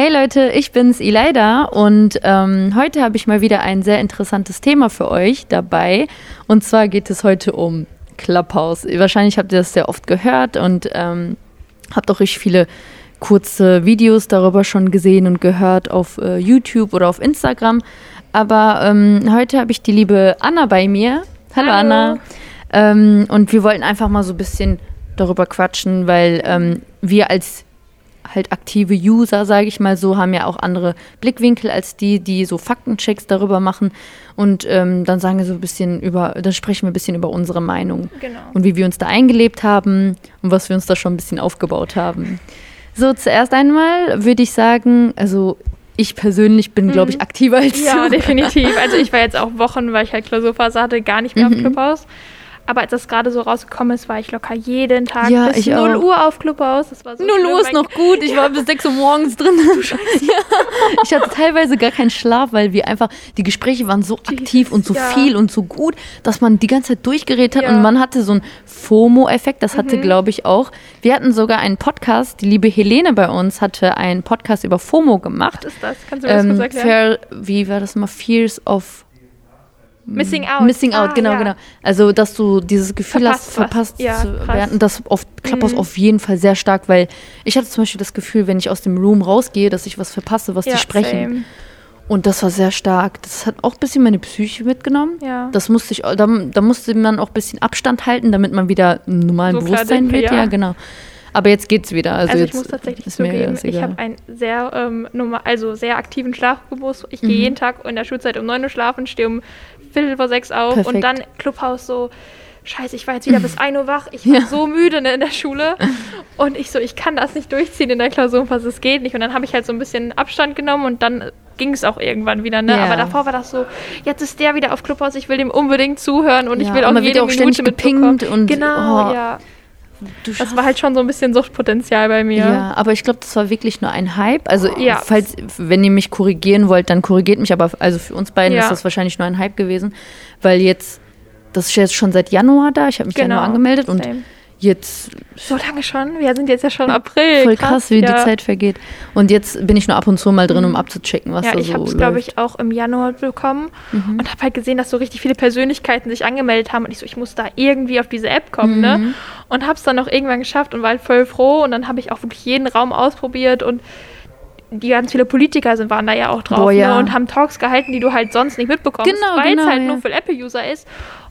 Hey Leute, ich bin's Elida und ähm, heute habe ich mal wieder ein sehr interessantes Thema für euch dabei. Und zwar geht es heute um Clubhouse. Wahrscheinlich habt ihr das sehr oft gehört und ähm, habt auch richtig viele kurze Videos darüber schon gesehen und gehört auf äh, YouTube oder auf Instagram. Aber ähm, heute habe ich die liebe Anna bei mir. Hallo, Hallo. Anna. Ähm, und wir wollten einfach mal so ein bisschen darüber quatschen, weil ähm, wir als halt aktive User, sage ich mal so, haben ja auch andere Blickwinkel als die, die so Faktenchecks darüber machen. Und ähm, dann sagen wir so ein bisschen über, dann sprechen wir ein bisschen über unsere Meinung. Genau. Und wie wir uns da eingelebt haben und was wir uns da schon ein bisschen aufgebaut haben. So, zuerst einmal würde ich sagen, also ich persönlich bin, glaube ich, mhm. aktiver als ja, du. Ja, definitiv. Also ich war jetzt auch Wochen, weil ich halt Klausurphase hatte, gar nicht mehr mhm. auf Clubhouse. Aber als das gerade so rausgekommen ist, war ich locker jeden Tag ja, bis 0 auch. Uhr auf Clubhaus. Das war so 0 Uhr ist noch gut. Ich war bis 6 Uhr morgens drin. ja. Ich hatte teilweise gar keinen Schlaf, weil wir einfach, die Gespräche waren so aktiv und so ja. viel und so gut, dass man die ganze Zeit durchgeredet hat. Ja. Und man hatte so einen FOMO-Effekt. Das hatte, mhm. glaube ich, auch. Wir hatten sogar einen Podcast. Die liebe Helene bei uns hatte einen Podcast über FOMO gemacht. Was ist das? Kannst du mir ähm, das kurz erklären? Fair, wie war das mal? Fears of Missing Out. Missing Out, ah, genau, ja. genau. Also, dass du dieses Gefühl verpasst hast, verpasst ja, zu werden. Das auf Clubhouse mhm. auf jeden Fall sehr stark, weil ich hatte zum Beispiel das Gefühl, wenn ich aus dem Room rausgehe, dass ich was verpasse, was ja, die sprechen. Same. Und das war sehr stark. Das hat auch ein bisschen meine Psyche mitgenommen. Ja. Das musste ich, da, da musste man auch ein bisschen Abstand halten, damit man wieder im normalen so Bewusstsein wird. Ja, genau. Aber jetzt geht's wieder. Also, also ich muss tatsächlich zugeben, ich habe einen sehr, ähm, normal, also sehr aktiven Schlafrhythmus. Ich mhm. gehe jeden Tag in der Schulzeit um 9 Uhr schlafen, stehe um Viertel vor sechs auf Perfekt. und dann Clubhaus so, scheiße, ich war jetzt wieder bis 1 Uhr wach, ich war ja. so müde ne, in der Schule und ich so, ich kann das nicht durchziehen in der Klausurphase, es geht nicht und dann habe ich halt so ein bisschen Abstand genommen und dann ging es auch irgendwann wieder, ne? Ja. Aber davor war das so, jetzt ist der wieder auf Clubhaus, ich will dem unbedingt zuhören und ja, ich will auch jede auch Minute mitbekommen. Und, genau, oh. ja. Das war halt schon so ein bisschen Suchtpotenzial bei mir. Ja, aber ich glaube, das war wirklich nur ein Hype. Also, ja. falls, wenn ihr mich korrigieren wollt, dann korrigiert mich. Aber also für uns beiden ja. ist das wahrscheinlich nur ein Hype gewesen, weil jetzt, das ist jetzt schon seit Januar da. Ich habe mich genau. Januar angemeldet Same. und jetzt. So lange schon? Wir sind jetzt ja schon April. Voll krass, krass wie ja. die Zeit vergeht. Und jetzt bin ich nur ab und zu mal drin, um abzuchecken, was ja, da so ich habe es, glaube ich, auch im Januar bekommen mhm. und habe halt gesehen, dass so richtig viele Persönlichkeiten sich angemeldet haben. Und ich so, ich muss da irgendwie auf diese App kommen, ne? mhm. ne? Und habe es dann noch irgendwann geschafft und war halt voll froh. Und dann habe ich auch wirklich jeden Raum ausprobiert und die ganz viele Politiker sind, waren da ja auch drauf Boah, ja. Ne? und haben Talks gehalten, die du halt sonst nicht mitbekommst, genau, weil es genau, halt ja. nur für Apple-User ist.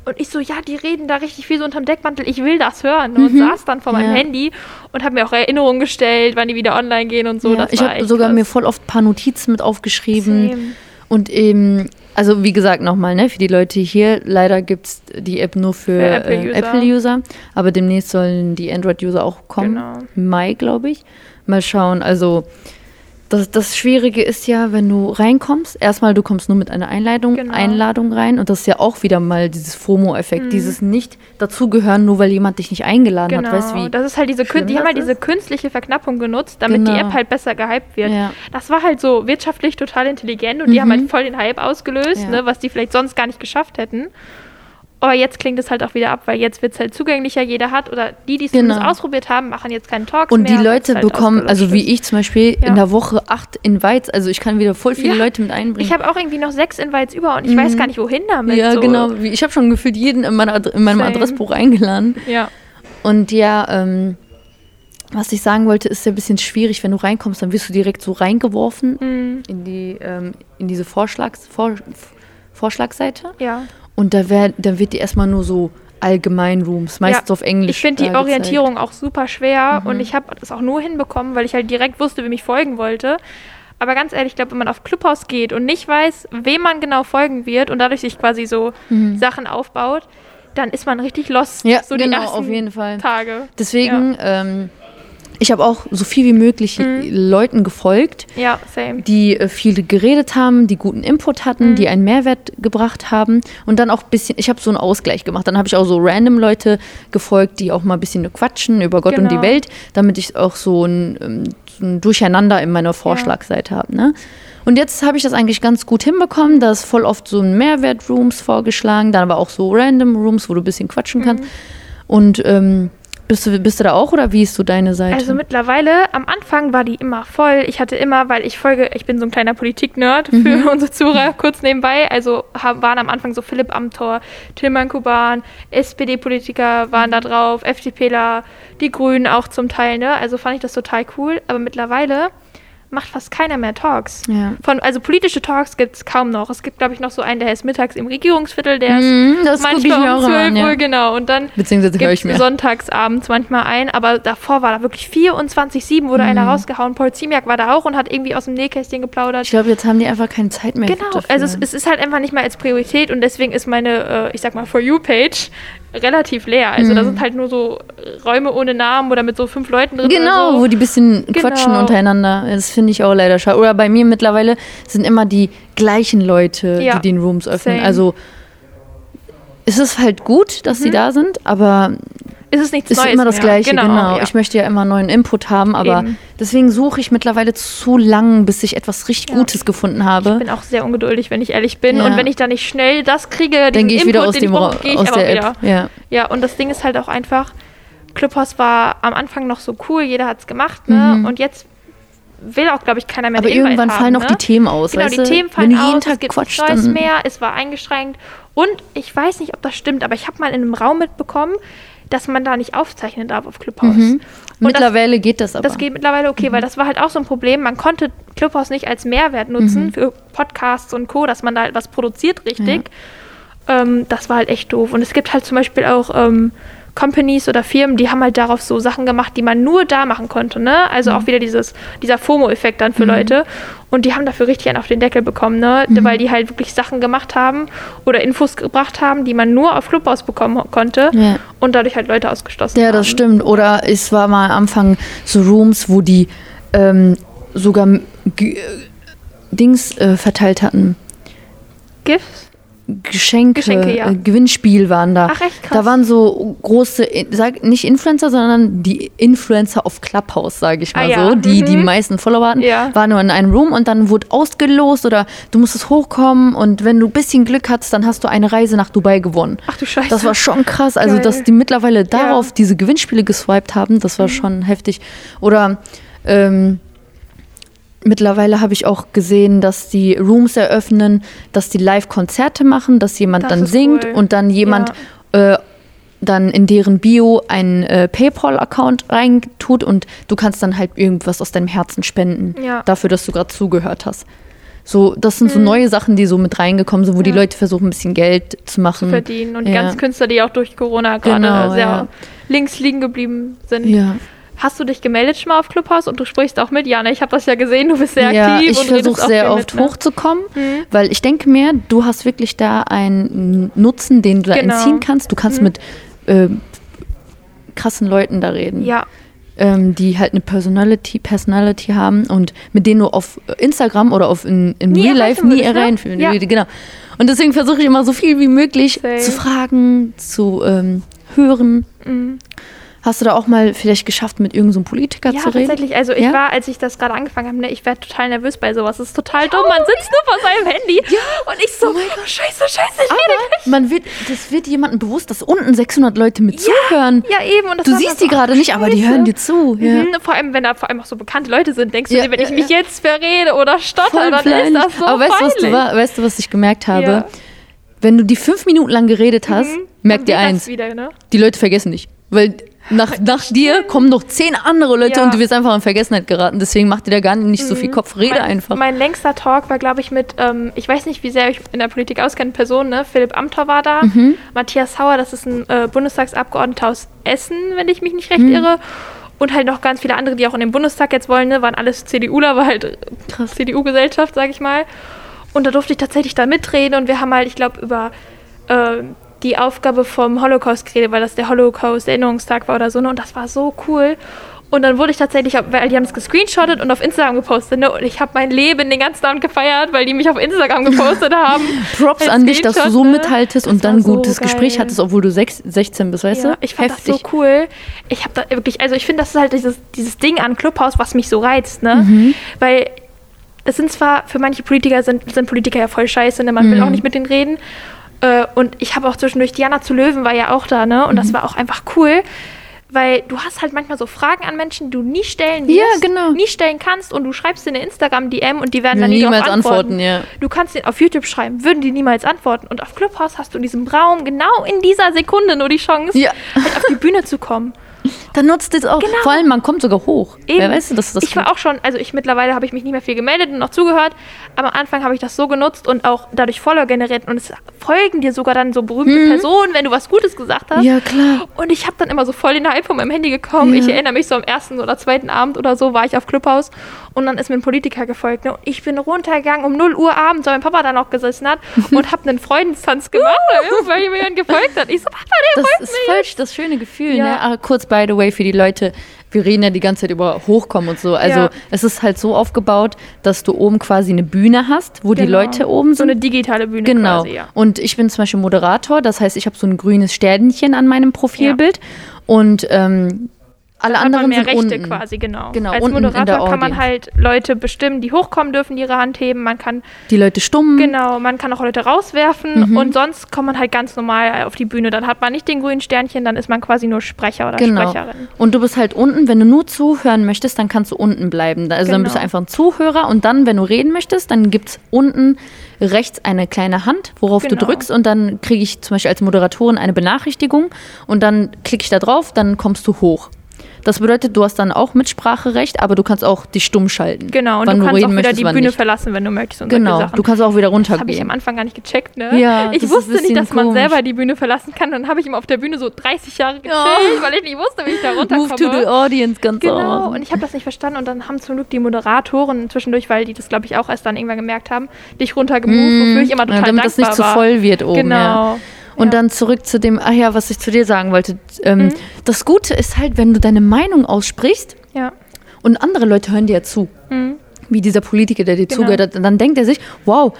Und ich so, ja, die reden da richtig viel so unterm Deckmantel, ich will das hören. Mhm. Und saß dann vor meinem ja. Handy und habe mir auch Erinnerungen gestellt, wann die wieder online gehen und so. Ja, ich habe sogar krass. mir voll oft ein paar Notizen mit aufgeschrieben. Same. Und eben, also wie gesagt nochmal, ne, für die Leute hier, leider gibt es die App nur für, für Apple-User. Äh, Apple aber demnächst sollen die Android-User auch kommen. Genau. Mai, glaube ich. Mal schauen. Also das, das Schwierige ist ja, wenn du reinkommst, erstmal du kommst nur mit einer Einladung, genau. Einladung rein und das ist ja auch wieder mal dieses FOMO-Effekt, mhm. dieses nicht dazugehören, nur weil jemand dich nicht eingeladen genau. hat. Weißt, wie das ist halt diese, die haben halt diese künstliche Verknappung genutzt, damit genau. die App halt besser gehypt wird. Ja. Das war halt so wirtschaftlich total intelligent und mhm. die haben halt voll den Hype ausgelöst, ja. ne, was die vielleicht sonst gar nicht geschafft hätten. Aber jetzt klingt es halt auch wieder ab, weil jetzt wird es halt zugänglicher, jeder hat oder die, die es genau. ausprobiert haben, machen jetzt keinen Talks Und mehr. die Leute halt bekommen, also wie ich zum Beispiel, ja. in der Woche acht Invites, also ich kann wieder voll viele ja. Leute mit einbringen. Ich habe auch irgendwie noch sechs Invites über und ich mhm. weiß gar nicht, wohin damit. Ja, so. genau. Ich habe schon gefühlt jeden in, meiner, in meinem Same. Adressbuch eingeladen. Ja. Und ja, ähm, was ich sagen wollte, ist ja ein bisschen schwierig, wenn du reinkommst, dann wirst du direkt so reingeworfen mhm. in, die, ähm, in diese Vorschlags, Vor, Vorschlagseite. Ja. Und da, wär, da wird die erstmal nur so allgemein Rooms, meistens ja, auf Englisch. Ich finde die Orientierung gezeigt. auch super schwer mhm. und ich habe das auch nur hinbekommen, weil ich halt direkt wusste, wem ich folgen wollte. Aber ganz ehrlich, ich glaube, wenn man auf Clubhouse geht und nicht weiß, wem man genau folgen wird und dadurch sich quasi so mhm. Sachen aufbaut, dann ist man richtig lost. Ja, so genau, auf jeden Fall. Tage. Deswegen, ja. ähm, ich habe auch so viel wie möglich mhm. Leuten gefolgt, ja, die äh, viel geredet haben, die guten Input hatten, mhm. die einen Mehrwert gebracht haben und dann auch ein bisschen, ich habe so einen Ausgleich gemacht. Dann habe ich auch so random Leute gefolgt, die auch mal ein bisschen quatschen über Gott genau. und die genau. Welt, damit ich auch so ein, ähm, so ein Durcheinander in meiner Vorschlagseite ja. habe. Ne? Und jetzt habe ich das eigentlich ganz gut hinbekommen. Da ist voll oft so ein Mehrwert-Rooms vorgeschlagen, dann aber auch so random Rooms, wo du ein bisschen quatschen kannst. Mhm. Und ähm, Bist du, bist du da auch oder wie ist so deine Seite? Also mittlerweile, am Anfang war die immer voll. Ich hatte immer, weil ich folge, ich bin so ein kleiner Politik-Nerd für Mhm. unsere Zuhörer, kurz nebenbei. Also haben, waren am Anfang so Philipp Amthor, Tilman Kuban, SPD-Politiker waren da drauf, FDPler, die Grünen auch zum Teil, ne? Also fand ich das total cool. Aber mittlerweile macht fast keiner mehr Talks. Ja. Von, also politische Talks gibt es kaum noch. Es gibt, glaube ich, noch so einen, der ist mittags im Regierungsviertel, der Mhm, ist ich manchmal um auch immer 12 an, Uhr, ja. genau. Und dann Beziehungsweise höre ich mir. sonntags abends manchmal ein, aber davor war da wirklich 24-7, wurde Mhm. einer rausgehauen. Paul Ziemiak war da auch und hat irgendwie aus dem Nähkästchen geplaudert. Ich glaube, jetzt haben die einfach keine Zeit mehr. Genau, dafür. also es, es ist halt einfach nicht mehr als Priorität und deswegen ist meine, äh, ich sag mal, For You-Page relativ leer. Also da Mhm. sind halt nur so Räume ohne Namen oder mit so fünf Leuten drin. Genau, so. wo die ein bisschen quatschen Genau. untereinander. Das finde ich auch leider schade. Oder bei mir mittlerweile sind immer die gleichen Leute, Ja, die den Rooms öffnen. same. Also es ist halt gut, dass sie da sind, aber ist es nichts es ist Neues immer das mehr. Gleiche. Genau. ja. Ich möchte ja immer neuen Input haben, aber Eben. deswegen suche ich mittlerweile zu lang, bis ich etwas richtig Ja. Gutes gefunden Ich habe. bin auch sehr ungeduldig, wenn ich ehrlich bin. Ja. Und wenn ich da nicht schnell das kriege, Dann gehe ich Input, wieder aus, dem ich Ra brauche, gehe ich aus der. App. Ja. Ja, und das Ding ist halt auch einfach, Clubhouse war am Anfang noch so cool, jeder hat es gemacht, ne? Mhm. Und jetzt will auch, glaube ich, keiner mehr Aber irgendwann haben, fallen auch ne? die Themen aus. Genau, die? Themen fallen Wenn du jeden aus, Tag es gibt quatscht, nichts Neues mehr, es war eingeschränkt. Und ich weiß nicht, ob das stimmt, aber ich habe mal in einem Raum mitbekommen, dass man da nicht aufzeichnen darf auf Clubhouse. Mhm. Und das, Mittlerweile geht das aber. das geht mittlerweile Mhm. okay, weil das war halt auch so ein Problem. Man konnte Clubhouse nicht als Mehrwert nutzen Mhm. für Podcasts und Co., dass man da halt was produziert richtig. Ähm, das war halt echt doof. Und es gibt halt zum Beispiel auch ähm, Companies oder Firmen, die haben halt darauf so Sachen gemacht, die man nur da machen konnte. Ne? Also Mhm. auch wieder dieses, dieser FOMO-Effekt dann für Leute. Und die haben dafür richtig einen auf den Deckel bekommen, ne? Mhm. weil die halt wirklich Sachen gemacht haben oder Infos gebracht haben, die man nur auf Clubhouse bekommen konnte. Ja. Und dadurch halt Leute ausgeschlossen Ja, haben. das stimmt. Oder es war mal am Anfang so Rooms, wo die ähm, sogar G äh, Dings äh, verteilt hatten. Gifts? Geschenke, Geschenke, ja. äh, Gewinnspiel waren da. Ach, echt krass. Da waren so große, sag nicht Influencer, sondern die Influencer auf Clubhouse, sage ich mal Ah, ja. so, die die Mhm. meisten Follower hatten, Ja. waren nur in einem Room und dann wurde ausgelost oder du musstest hochkommen und wenn du ein bisschen Glück hattest, dann hast du eine Reise nach Dubai gewonnen. Ach du Scheiße. Das war schon krass. Also, Geil. dass die mittlerweile darauf diese Gewinnspiele geswiped haben, das war schon heftig. Oder ähm, mittlerweile habe ich auch gesehen, dass die Rooms eröffnen, dass die Live-Konzerte machen, dass jemand Das dann singt cool. und dann jemand äh, dann in deren Bio einen äh, PayPal-Account reintut und du kannst dann halt irgendwas aus deinem Herzen spenden, Ja. dafür, dass du gerade zugehört hast. So, das sind so neue Sachen, die so mit reingekommen sind, wo die Mhm. Ja. Leute versuchen, ein bisschen Geld zu machen. verdienen. Und die Ja. ganzen Künstler, die auch durch Corona gerade Genau, sehr ja. links liegen geblieben sind. Ja. Hast du dich gemeldet schon mal auf Clubhouse und du sprichst auch mit? Jana, ich habe das ja gesehen, du bist sehr ja, aktiv. ich versuche sehr oft mit, ne? hochzukommen, Mhm. weil ich denke mir, du hast wirklich da einen Nutzen, den du da Genau. entziehen kannst. Du kannst Mhm. mit äh, krassen Leuten da reden, Ja, ähm, die halt eine Personality, Personality haben und mit denen du auf Instagram oder auf in, in Nie Real Life nie ne? erreichen Ja. Genau. Und deswegen versuche ich immer so viel wie möglich Same. zu fragen, zu ähm, hören. mhm. Hast du da auch mal vielleicht geschafft, mit irgendeinem so Politiker ja zu reden? tatsächlich. Also ich Ja? war, als ich das gerade angefangen habe, ne, ich werde total nervös bei sowas. Das ist total dumm. Man sitzt nur vor seinem Handy und ich so, Oh mein oh, scheiße, scheiße, ich rede Aber man wird, das wird jemandem bewusst, dass unten 600 Leute mit zuhören. Ja, eben. Und Du siehst so, die gerade nicht, aber die hören dir zu. Ja. Mhm, vor allem, wenn da vor allem auch so bekannte Leute sind, denkst du Ja, dir, wenn ja, ich mich ja. jetzt verrede oder stotter, dann ist das so aber weißt du, was du, weißt du, was ich gemerkt habe? Ja. Wenn du die fünf Minuten lang geredet hast, Mhm, merkt wird eins, wieder, ne? die Leute vergessen dich. Weil nach, nach dir kommen noch zehn andere Leute Ja. und du wirst einfach in Vergessenheit geraten. Deswegen mach dir da gar nicht so viel Kopf, rede mein, einfach. Mein längster Talk war, glaube ich, mit, ähm, ich weiß nicht, wie sehr ich in der Politik auskenne, Personen, ne? Philipp Amthor war da, Mhm. Matthias Hauer, das ist ein äh, Bundestagsabgeordneter aus Essen, wenn ich mich nicht Mhm. recht irre. Und halt noch ganz viele andere, die auch in den Bundestag jetzt wollen, ne? waren alles CDUler, war halt äh, Krass. CDU-Gesellschaft, sage ich mal. Und da durfte ich tatsächlich da mitreden und wir haben halt, ich glaube, über äh, die Aufgabe vom Holocaust geredet, weil das der Holocaust-Erinnerungstag war oder so, ne? Und das war so cool. Und dann wurde ich tatsächlich, weil die haben es gescreenshottet und auf Instagram gepostet, ne? Und ich habe mein Leben den ganzen Abend gefeiert, weil die mich auf Instagram gepostet haben. Props an dich, dass du so ne? mithaltest Das und dann ein so gutes Gespräch geil. hattest, obwohl du sechs, 16 bist, weißt Ja, du? ich fand Heftig. das so cool. Ich habe da wirklich, also ich finde, das ist halt dieses, dieses Ding an Clubhouse, was mich so reizt, ne? Mhm. Weil das sind zwar für manche Politiker sind, sind Politiker ja voll scheiße, ne? Man will Mhm. auch nicht mit denen reden. Äh, und ich habe auch zwischendurch Diana zu Löwen war ja auch da, ne? Und Mhm. das war auch einfach cool. weil du hast halt manchmal so Fragen an Menschen, die du nie stellen wirst, Ja, genau. nie stellen kannst und du schreibst in eine Instagram-DM und die werden dann nie Niemals darauf antworten. antworten, ja. Du kannst den auf YouTube schreiben, würden die niemals antworten. Und auf Clubhouse hast du in diesem Raum genau in dieser Sekunde nur die Chance, Ja. halt auf die Bühne zu kommen. Dann nutzt es auch. Genau. Vor allem, man kommt sogar hoch. Eben. Wer weiß, dass das ich war auch schon, also ich mittlerweile habe ich mich nicht mehr viel gemeldet und noch zugehört, aber am Anfang habe ich das so genutzt und auch dadurch Follower generiert und es folgen dir sogar dann so berühmte Personen, wenn du was Gutes gesagt hast. Mhm. Ja, klar. Und ich habe dann immer so voll den Hype von meinem Handy gekommen. Ja. Ich erinnere mich so am ersten oder zweiten Abend oder so war ich auf Clubhouse und dann ist mir ein Politiker gefolgt. Ne? Und ich bin runtergegangen um 0 Uhr abends, weil mein Papa da noch gesessen hat und habe einen Freundestanz gemacht, weil mir jemand gefolgt hat. Ich so, Papa, der Das folgt ist mir. voll das schöne Gefühl. Ja. Ne? Aber kurz, by the way, für die Leute, wir reden ja die ganze Zeit über Hochkommen und so. Also Ja. es ist halt so aufgebaut, dass du oben quasi eine Bühne hast, wo die Genau. Leute oben So sind. eine digitale Bühne Genau. quasi, ja. Und ich bin zum Beispiel Moderator, das heißt, ich habe so ein grünes Sternchen an meinem Profilbild. Und ähm, alle anderen mehr sind Rechte unten. quasi, genau. Genau, Als unten in der Moderator kann man halt Leute bestimmen, die hochkommen dürfen, die ihre Hand heben. Man kann, Die Leute stumm. genau, man kann auch Leute rauswerfen Mhm. und sonst kommt man halt ganz normal auf die Bühne. Dann hat man nicht den grünen Sternchen, dann ist man quasi nur Sprecher oder Genau. Sprecherin. Und du bist halt unten, wenn du nur zuhören möchtest, dann kannst du unten bleiben. Also dann bist du Genau. einfach ein Zuhörer und dann, wenn du reden möchtest, dann gibt es unten rechts eine kleine Hand, worauf du Genau. drückst und dann kriege ich zum Beispiel als Moderatorin eine Benachrichtigung und dann klicke ich da drauf, dann kommst du hoch. Das bedeutet, du hast dann auch Mitspracherecht, aber du kannst auch dich stumm schalten. Genau, und du kannst auch wieder die Bühne nicht. verlassen, wenn du möchtest und Genau, du kannst auch wieder Das habe ich am runtergehen. Anfang gar nicht gecheckt, ne? Ja, ich wusste nicht, dass man komisch. selber die Bühne verlassen kann. Dann habe ich immer auf der Bühne so 30 Jahre gechillt, Ja. weil ich nicht wusste, wie ich da runterkomme. Move to the audience, ganz Genau, auch. und ich habe das nicht verstanden und dann haben zum Glück die Moderatoren zwischendurch, weil die das glaube ich auch erst dann irgendwann gemerkt haben, dich runtergemoved, wofür ich immer total ja, damit das nicht dankbar zu war. voll wird oben. Genau. Ja. Und Ja. dann zurück zu dem, ach ja, was ich zu dir sagen wollte. Ähm, Mhm. Das Gute ist halt, wenn du deine Meinung aussprichst Ja. und andere Leute hören dir ja zu, Mhm. wie dieser Politiker, der dir Genau. zugehört hat, dann denkt er sich, wow,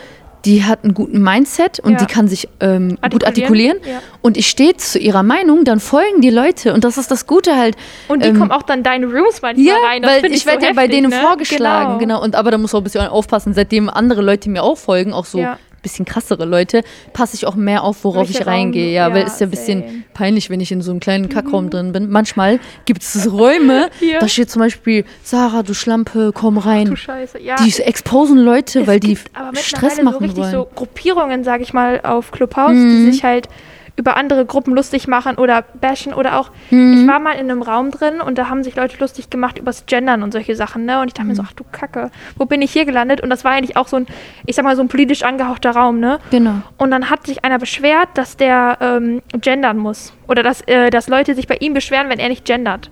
die hat einen guten Mindset und Ja. die kann sich ähm, gut Artikulieren, artikulieren ja. und ich stehe zu ihrer Meinung, dann folgen die Leute und das ist das Gute halt. Und die ähm, kommen auch dann deine Rooms manchmal ja, rein. Das weil ich, so werde ja bei denen ne? vorgeschlagen, genau. Und aber da muss auch ein bisschen aufpassen, seitdem andere Leute mir auch folgen, auch so Ja. Bisschen krassere Leute, passe ich auch mehr auf, worauf Welcher ich reingehe. Raum? Ja, weil Ja, ist ja ein bisschen same. Mhm. peinlich, wenn ich in so einem kleinen Kackraum drin bin. Manchmal gibt es Räume, Ja. da steht zum Beispiel, Sarah, du Schlampe, komm rein. Du Scheiße, ja. die exposen Leute, Es weil die Stress machen so richtig wollen. so Gruppierungen, sage ich mal, auf Clubhouse, Mhm. die sich halt über andere Gruppen lustig machen oder bashen oder auch. Mhm. Ich war mal in einem Raum drin und da haben sich Leute lustig gemacht übers Gendern und solche Sachen, ne? Und ich dachte mir so, Mhm. ach du Kacke, wo bin ich hier gelandet? Und das war eigentlich auch so ein, ich sag mal, so ein politisch angehauchter Raum, ne? Genau. Und dann hat sich einer beschwert, dass der ähm, gendern muss. Oder dass, äh, dass Leute sich bei ihm beschweren, wenn er nicht gendert.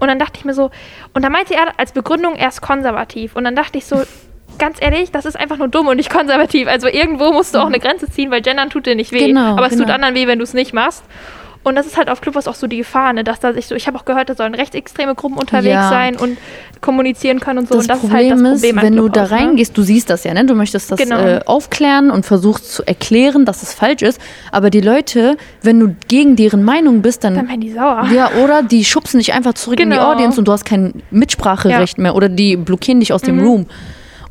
Und dann dachte ich mir so, und da meinte er als Begründung, er ist konservativ. Und dann dachte ich so, ganz ehrlich, das ist einfach nur dumm und nicht konservativ. Also irgendwo musst du auch eine Grenze ziehen, weil gendern tut dir nicht weh. Genau, aber es tut genau. anderen weh, wenn du es nicht machst. Und das ist halt auf Clubhouse auch so die Gefahr, ne, dass da sich so, ich habe auch gehört, da sollen rechtsextreme Gruppen unterwegs Ja. sein und kommunizieren können und so. Das und das Problem ist halt das Problem ist, wenn du da ne? reingehst, du siehst das ja, ne? Du möchtest das Genau. äh, aufklären und versuchst zu erklären, dass es falsch ist. Aber die Leute, wenn du gegen deren Meinung bist, Dann dann werden die sauer. ja, oder die schubsen dich einfach zurück in die Genau. Audience und du hast kein Mitspracherecht mehr oder die blockieren dich aus dem Mhm. Room.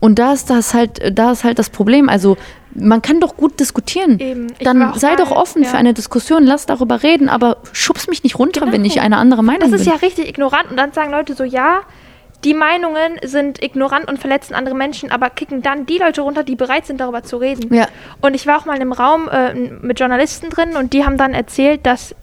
Und da ist das halt, da ist halt das Problem. Also man kann doch gut diskutieren. Eben. Dann sei doch offen ja. für eine Diskussion, lass darüber reden, aber schubst mich nicht runter, Genau. wenn ich eine andere Meinung Das ist bin. ja richtig ignorant. Und dann sagen Leute so, ja, die Meinungen sind ignorant und verletzen andere Menschen, aber kicken dann die Leute runter, die bereit sind, darüber zu reden. Ja. Und ich war auch mal in einem Raum äh, mit Journalisten drin und die haben dann erzählt, dass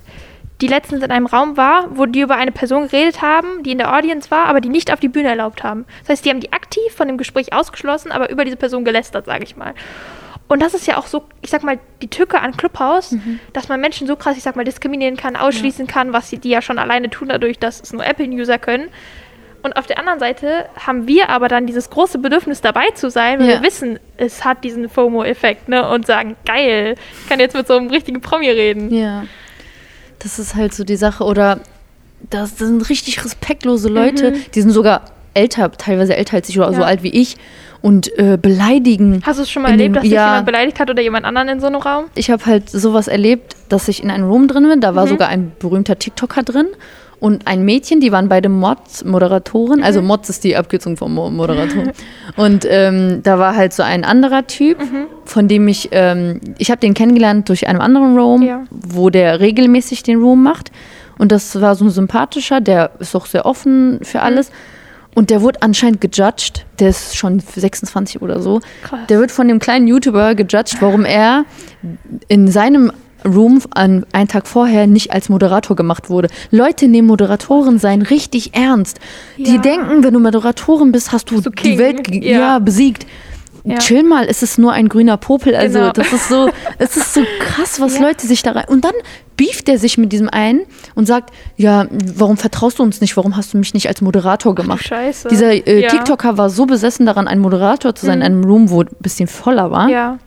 die letztens in einem Raum war, wo die über eine Person geredet haben, die in der Audience war, aber die nicht auf die Bühne erlaubt haben. Das heißt, die haben die aktiv von dem Gespräch ausgeschlossen, aber über diese Person gelästert, sage ich mal. Und das ist ja auch so, ich sag mal, die Tücke an Clubhouse, Mhm. dass man Menschen so krass, ich sag mal, diskriminieren kann, ausschließen kann, was sie, die ja schon alleine tun, dadurch, dass es nur Apple-User können. Und auf der anderen Seite haben wir aber dann dieses große Bedürfnis dabei zu sein, weil Ja. wir wissen, es hat diesen FOMO-Effekt, ne? Und sagen, geil, ich kann jetzt mit so einem richtigen Promi reden. Ja. Das ist halt so die Sache. Oder das, das sind richtig respektlose Leute, die sind sogar älter, teilweise älter als ich oder so Mhm. Ja. alt wie ich und äh, beleidigen. Hast du es schon mal erlebt, dem- dass dich ja. jemand beleidigt hat oder jemand anderen in so einem Raum? Ich habe halt sowas erlebt, dass ich in einem Room drin bin. Da war Mhm. sogar ein berühmter TikToker drin und ein Mädchen, die waren beide Mods, Moderatoren. Mhm. Also Mods ist die Abkürzung von Mo Moderator. und ähm, da war halt so ein anderer Typ, Mhm. von dem ich, ähm, ich habe den kennengelernt durch einen anderen Room, Ja. wo der regelmäßig den Room macht. Und das war so ein sympathischer, der ist auch sehr offen für alles. Und der wurde anscheinend gejudged. Der ist schon 26 oder so. Krass. Der wird von dem kleinen YouTuber gejudged, warum er in seinem Room an einen Tag vorher nicht als Moderator gemacht wurde. Leute nehmen Moderatoren sein richtig ernst. Die Ja. denken, wenn du Moderatorin bist, hast du du die King. Welt Ja. ja. besiegt. Ja. Chill mal, es ist nur ein grüner Popel. Also Genau. das ist so, es ist so krass, was Ja. Leute sich da rein. Und dann beeft er sich mit diesem einen und sagt, ja, warum vertraust du uns nicht? Warum hast du mich nicht als Moderator gemacht? Scheiße. Dieser äh, Ja. TikToker war so besessen daran, ein Moderator zu sein Mhm. in einem Room, wo ein bisschen voller war, Ja.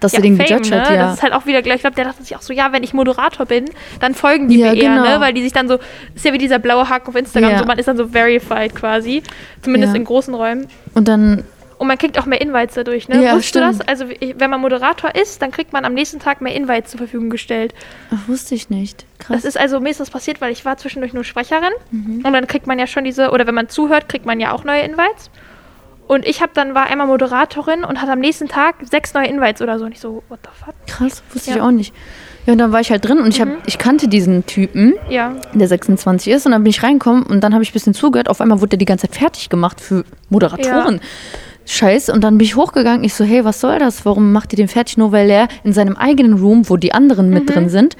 Dass ja, er den Fame, gejudged ne? hat. Ja. Das ist halt auch wieder gleich, ich glaube, der dachte sich auch so, ja, wenn ich Moderator bin, dann folgen die Ja, mir eher, genau. ne? Weil die sich dann so, ist ja wie dieser blaue Haken auf Instagram, Ja. so man ist dann so verified quasi. Zumindest in großen Räumen. Und dann, Und man kriegt auch mehr Invites dadurch, ne? Ja, Wusstest stimmt. du das? Also wenn man Moderator ist, dann kriegt man am nächsten Tag mehr Invites zur Verfügung gestellt. ach, wusste ich nicht. Krass. Das ist also mir ist das passiert, weil ich war zwischendurch nur Sprecherin Mhm. und dann kriegt man ja schon diese, oder wenn man zuhört, kriegt man ja auch neue Invites. Und ich habe dann war einmal Moderatorin und hatte am nächsten Tag sechs neue Invites oder so. Und ich so, what the fuck? Krass, wusste Ja. ich auch nicht. Ja, und dann war ich halt drin und ich, hab, ich kannte diesen Typen, Ja. der 26 ist, und dann bin ich reingekommen und dann habe ich ein bisschen zugehört. Auf einmal wurde der die ganze Zeit fertig gemacht für Moderatoren. Scheiß. Und dann bin ich hochgegangen. Ich so, hey, was soll das? Warum macht ihr den fertig? Nur weil er in seinem eigenen Room, wo die anderen mit Mhm. drin sind,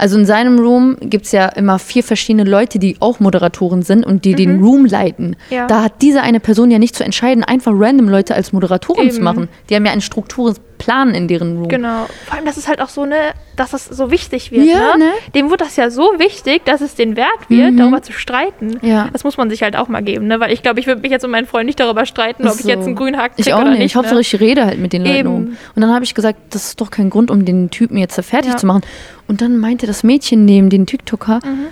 also in seinem Room gibt es ja immer vier verschiedene Leute, die auch Moderatoren sind und die den Room leiten. Mhm. Ja. Da hat diese eine Person ja nicht zu entscheiden, einfach random Leute als Moderatoren zu Eben. machen. Die haben ja einen Strukturplan in deren Room. Genau. Vor allem, das ist halt auch so, ne, dass das so wichtig wird, Ja, ne? ne? Dem wird das ja so wichtig, dass es den wert wird, Mhm. darüber zu streiten. Ja. Das muss man sich halt auch mal geben, ne? Weil ich glaube, ich würde mich jetzt mit meinen Freunden nicht darüber streiten, ob Ach ich jetzt so. einen grünen Haken Ich auch oder nicht. nicht. Hauptsache ne? ich rede halt mit den Leuten Eben. um. Und dann habe ich gesagt, das ist doch kein Grund, um den Typen jetzt da fertig Ja. zu machen. Und dann meinte das Mädchen neben den TikToker, Mhm.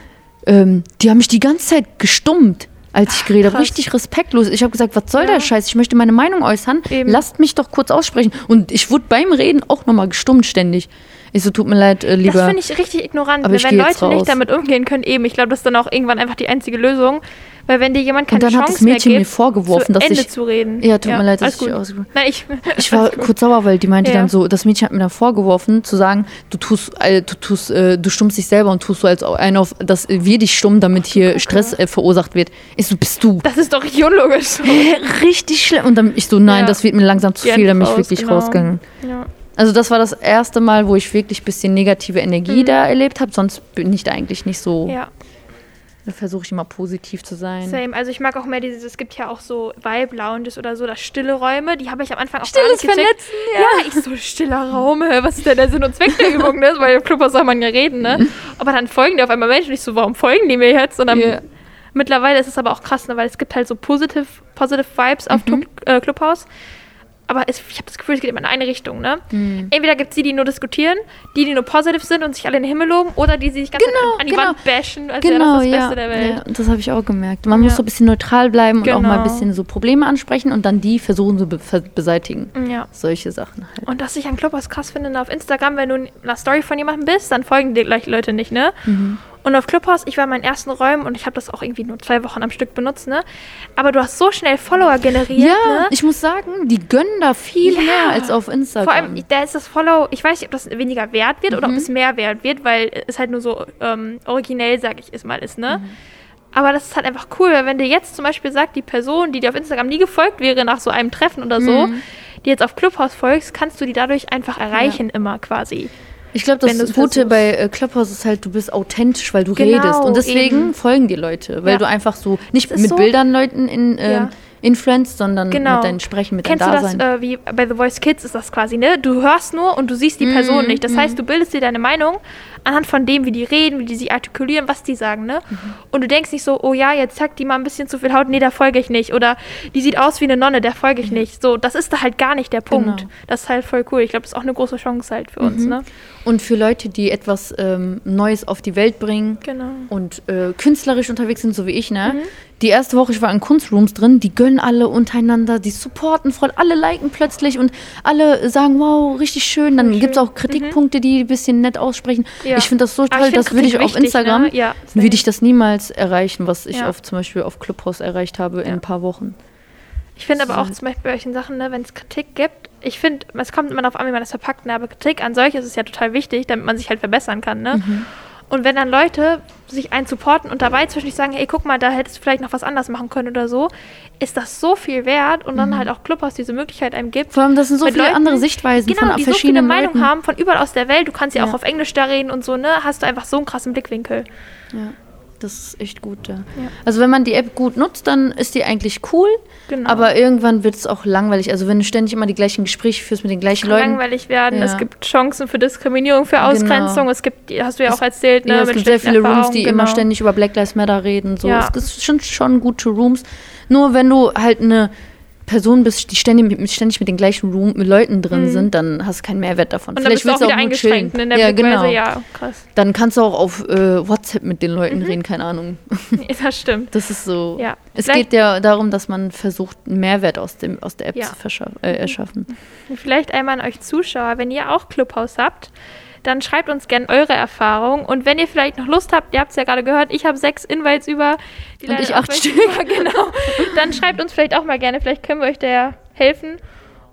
ähm, die haben mich die ganze Zeit gestummt, als ich geredet habe. Richtig respektlos. Ich habe gesagt, was soll Ja. der Scheiß? Ich möchte meine Meinung äußern. Eben. Lasst mich doch kurz aussprechen. Und ich wurde beim Reden auch nochmal gestummt ständig. Ich so, tut mir leid, äh, Das lieber. finde ich richtig ignorant, Aber ne? wenn Leute nicht damit umgehen können, eben. Ich glaube, das ist dann auch irgendwann einfach die einzige Lösung. Weil wenn dir jemand keine Und dann Chance hat das Mädchen mehr mir gibt, vorgeworfen, dass Ende ich. zu reden. Ja, tut mir leid, dass ich ausge- Nein, ich, Ich war gut. kurz sauer, weil die meinte Ja. dann so, das Mädchen hat mir dann vorgeworfen, zu sagen, du tust, äh, du tust, äh, du stummst dich selber und tust so als ein auf, dass wir dich stummen, damit hier Stress äh, verursacht wird. Ich so, bist du. Das ist doch richtig unlogisch. Richtig schlimm. Und dann ich so, nein, Ja. das wird mir langsam zu viel, dann bin ich wirklich genau. rausgegangen. Ja. Also das war das erste Mal, wo ich wirklich ein bisschen negative Energie da erlebt habe. Sonst bin ich da eigentlich nicht so. Mhm. ja. Versuche ich immer positiv zu sein. Same. Also ich mag auch mehr dieses, es gibt ja auch so Vibe-Lounges oder so, das stille Räume, die habe ich am Anfang auch Stilles gar nicht. Vernetzen, Ja, ich so, stiller Raum, was ist denn der Sinn und Zweck der Übung, ne? Weil im Clubhaus soll man ja reden, ne? Aber dann folgen dir auf einmal Menschen, ich so, warum folgen die mir jetzt? Und dann, Ja. mittlerweile ist es aber auch krass, ne? Weil es gibt halt so positive, positive Vibes auf Mhm. Äh, Clubhaus. Aber es, ich habe das Gefühl, es geht immer in eine Richtung, ne? Mhm. Entweder gibt es die, die nur diskutieren, die, die nur positiv sind und sich alle in den Himmel loben, oder die, die sich ganz Genau, an die genau. Wand bashen, als wäre Genau, das das ja. Beste der Welt. ja. Das habe ich auch gemerkt. Man Ja. muss so ein bisschen neutral bleiben und auch mal ein Genau. bisschen so Probleme ansprechen und dann die versuchen zu be beseitigen. Ja. Solche Sachen halt. Und was ich an Clubhouse krass finde, auf Instagram, wenn du in einer Story von jemandem bist, dann folgen dir gleich Leute nicht, ne? Mhm. Und auf Clubhouse, ich war in meinen ersten Räumen und ich habe das auch irgendwie nur zwei Wochen am Stück benutzt, ne? Aber du hast so schnell Follower generiert, Ja, ne? ich muss sagen, die gönnen da viel Ja. mehr als auf Instagram. Vor allem, da ist das Follow, ich weiß nicht, ob das weniger wert wird Mhm. oder ob es mehr wert wird, weil es halt nur so ähm, originell, sag ich es mal, ist, ne? Mhm. Aber das ist halt einfach cool, weil wenn dir jetzt zum Beispiel sagt, die Person, die dir auf Instagram nie gefolgt wäre nach so einem Treffen oder so, Mhm. die jetzt auf Clubhouse folgst, kannst du die dadurch einfach erreichen immer quasi. Ich glaube, das du's Gute bei äh, Clubhouse ist halt, du bist authentisch, weil du Genau, redest. Und deswegen eben. folgen dir Leute, weil Ja. du einfach so nicht Das mit so- Bildern Leuten in, äh, Ja. influenced, sondern Genau. mit deinem Sprechen, mit Kennst du deinem das, Dasein. äh, wie bei The Voice Kids ist das quasi, ne? Du hörst nur und du siehst die Person Mhm, nicht. Das heißt, du bildest dir deine Meinung anhand von dem, wie die reden, wie die sich artikulieren, was die sagen, ne? Mhm. Und du denkst nicht so, oh ja, jetzt zeigt die mal ein bisschen zu viel Haut, nee, da folge ich nicht. Oder die sieht aus wie eine Nonne, der folge ich nicht. So, das ist da halt gar nicht der Punkt. Genau. Das ist halt voll cool. Ich glaube, das ist auch eine große Chance halt für uns, ne? Und für Leute, die etwas ähm, Neues auf die Welt bringen Genau. und äh, künstlerisch unterwegs sind, so wie ich, ne? Mhm. Die erste Woche, ich war in Kunstrooms drin, die gönnen alle untereinander, die supporten voll, alle liken plötzlich und alle sagen, wow, richtig schön. Dann gibt es auch Kritikpunkte, die ein bisschen nett aussprechen. Ja. Ich finde das so Aber toll, das würde ich Kritik auf wichtig, Instagram, ne? Ja, würde ich das niemals erreichen, was ich Ja. auf, zum Beispiel auf Clubhouse erreicht habe in ein paar Wochen. Ich finde aber auch zum Beispiel bei solchen Sachen, ne, wenn es Kritik gibt, ich finde, es kommt immer darauf an, wie man das verpackt, ne, aber Kritik an solch ist es ja total wichtig, damit man sich halt verbessern kann, ne? Mhm. Und wenn dann Leute sich einen supporten und dabei zwischendurch sagen, hey, guck mal, da hättest du vielleicht noch was anders machen können oder so, ist das so viel wert und dann halt auch Clubhouse diese Möglichkeit einem gibt. Vor allem, das sind so viele Leuten, andere Sichtweisen genau, von die so viele verschiedenen Meinungen haben von überall aus der Welt. Du kannst ja, Ja. auch auf Englisch da reden und so, ne? Hast du einfach so einen krassen Blickwinkel. Ja, das ist echt gut. Ja. Ja. Also wenn man die App gut nutzt, dann ist die eigentlich cool. Genau. Aber irgendwann wird es auch langweilig. Also wenn du ständig immer die gleichen Gespräche führst mit den gleichen Kann Leuten. langweilig werden. Ja. Es gibt Chancen für Diskriminierung, für Genau. Ausgrenzung. Es gibt, hast du ja auch erzählt, ne? ja, es gibt sehr viele Rooms, Erfahrungen, die genau. immer ständig über Black Lives Matter reden. So. Ja. Es sind schon gute Rooms. Nur wenn du halt eine Person bist, die ständig mit, ständig mit den gleichen Room, mit Leuten drin sind, dann hast du keinen Mehrwert davon. Mhm. Und dann bist du auch wieder nur eingeschränkt ne, in der ja, Blickweise. genau. Ja, krass. Dann kannst du auch auf äh, WhatsApp mit den Leuten reden, keine Ahnung. Das stimmt. Das ist so. Ja. Es Vielleicht- geht ja darum, dass man versucht, einen Mehrwert aus, dem, aus der App Ja. zu äh, erschaffen. Und Vielleicht einmal an euch Zuschauer, wenn ihr auch Clubhouse habt, dann schreibt uns gerne eure Erfahrungen. Und wenn ihr vielleicht noch Lust habt, ihr habt es ja gerade gehört, ich habe sechs Invites über. Die Und ich acht Stück. genau. Dann schreibt uns vielleicht auch mal gerne, vielleicht können wir euch da ja helfen.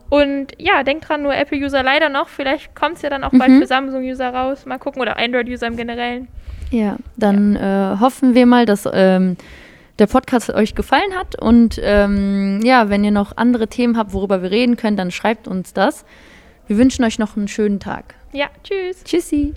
Und ja, denkt dran, nur Apple-User leider noch. Vielleicht kommt es ja dann auch bald Mhm. für Samsung-User raus. Mal gucken. Oder Android-User im Generellen. Ja, dann Äh, hoffen wir mal, dass ähm, der Podcast euch gefallen hat. Und ähm, ja, wenn ihr noch andere Themen habt, worüber wir reden können, dann schreibt uns das. Wir wünschen euch noch einen schönen Tag. Ja, tschüss. Tschüssi.